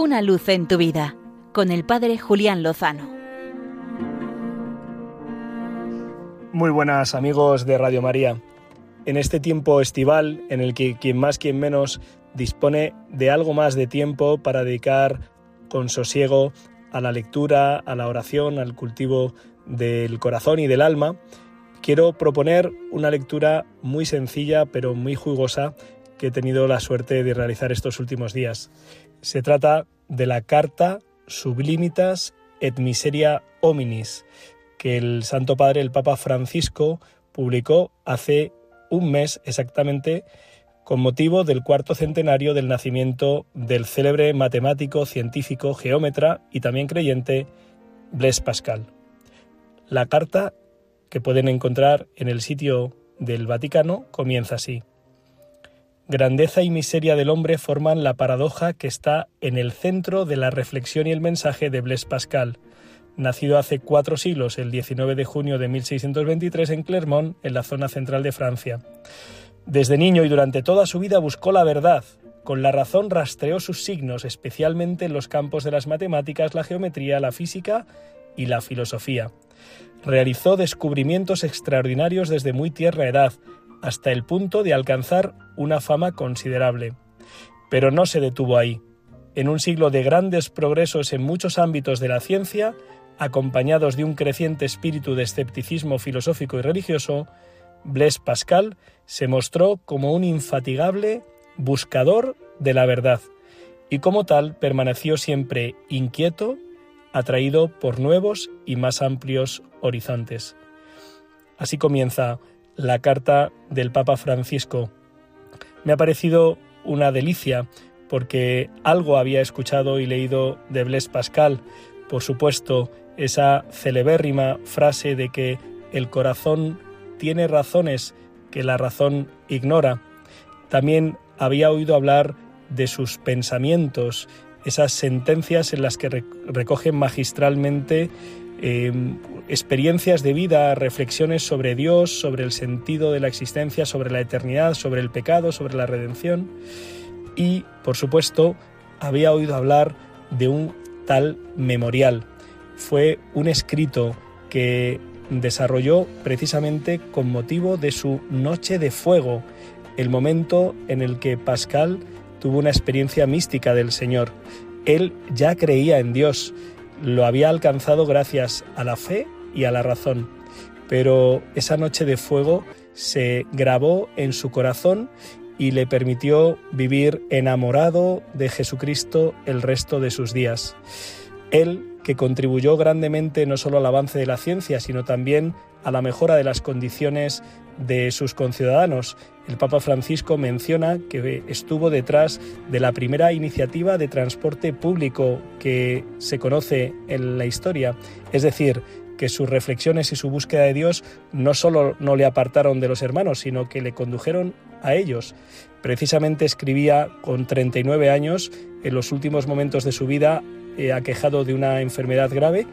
Una luz en tu vida con el Padre Julián Lozano. Muy buenas amigos de Radio María. En este tiempo estival en el que quien más, quien menos dispone de algo más de tiempo para dedicar con sosiego a la lectura, a la oración, al cultivo del corazón y del alma, quiero proponer una lectura muy sencilla pero muy jugosa que he tenido la suerte de realizar estos últimos días. Se trata de la carta Sublimitas et Miseria Hominis, que el Santo Padre, el Papa Francisco, publicó hace un mes exactamente con motivo del cuarto centenario del nacimiento del célebre matemático, científico, geómetra y también creyente Blaise Pascal. La carta que pueden encontrar en el sitio del Vaticano comienza así. Grandeza y miseria del hombre forman la paradoja que está en el centro de la reflexión y el mensaje de Blaise Pascal, nacido hace cuatro siglos, el 19 de junio de 1623 en Clermont, en la zona central de Francia. Desde niño y durante toda su vida buscó la verdad. Con la razón rastreó sus signos, especialmente en los campos de las matemáticas, la geometría, la física y la filosofía. Realizó descubrimientos extraordinarios desde muy tierna edad, hasta el punto de alcanzar una fama considerable. Pero no se detuvo ahí. En un siglo de grandes progresos en muchos ámbitos de la ciencia, acompañados de un creciente espíritu de escepticismo filosófico y religioso, Blaise Pascal se mostró como un infatigable buscador de la verdad y como tal permaneció siempre inquieto, atraído por nuevos y más amplios horizontes. Así comienza la carta del Papa Francisco. Me ha parecido una delicia porque algo había escuchado y leído de Blaise Pascal, por supuesto, esa celebérrima frase de que el corazón tiene razones que la razón ignora. También había oído hablar de sus pensamientos, esas sentencias en las que recogen magistralmente eh, experiencias de vida, reflexiones sobre Dios, sobre el sentido de la existencia, sobre la eternidad, sobre el pecado, sobre la redención. Y, por supuesto, había oído hablar de un tal memorial. Fue un escrito que desarrolló precisamente con motivo de su Noche de Fuego, el momento en el que Pascal tuvo una experiencia mística del Señor. Él ya creía en Dios, lo había alcanzado gracias a la fe y a la razón, pero esa Noche de Fuego se grabó en su corazón y le permitió vivir enamorado de Jesucristo el resto de sus días. Él que contribuyó grandemente no solo al avance de la ciencia, sino también a la mejora de las condiciones de sus conciudadanos. El Papa Francisco menciona que estuvo detrás de la primera iniciativa de transporte público que se conoce en la historia, es decir, que sus reflexiones y su búsqueda de Dios no solo no le apartaron de los hermanos, sino que le condujeron a ellos. Precisamente escribía con 39 años, en los últimos momentos de su vida, eh, aquejado de una enfermedad grave,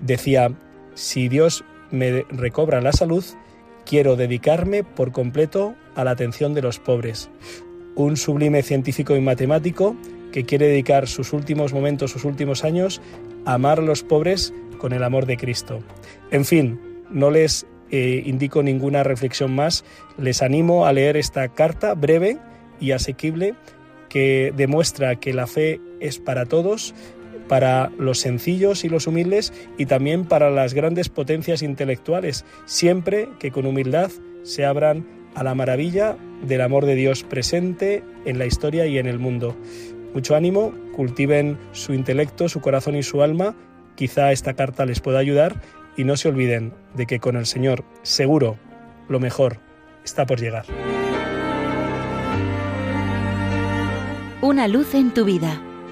decía, si Dios me recobra la salud, quiero dedicarme por completo a la atención de los pobres. Un sublime científico y matemático que quiere dedicar sus últimos momentos, sus últimos años, a amar a los pobres con el amor de Cristo. En fin, no les eh, indico ninguna reflexión más, les animo a leer esta carta breve y asequible que demuestra que la fe es para todos, para los sencillos y los humildes y también para las grandes potencias intelectuales, siempre que con humildad se abran a la maravilla del amor de Dios presente en la historia y en el mundo. Mucho ánimo, cultiven su intelecto, su corazón y su alma, quizá esta carta les pueda ayudar y no se olviden de que con el Señor seguro lo mejor está por llegar. Una luz en tu vida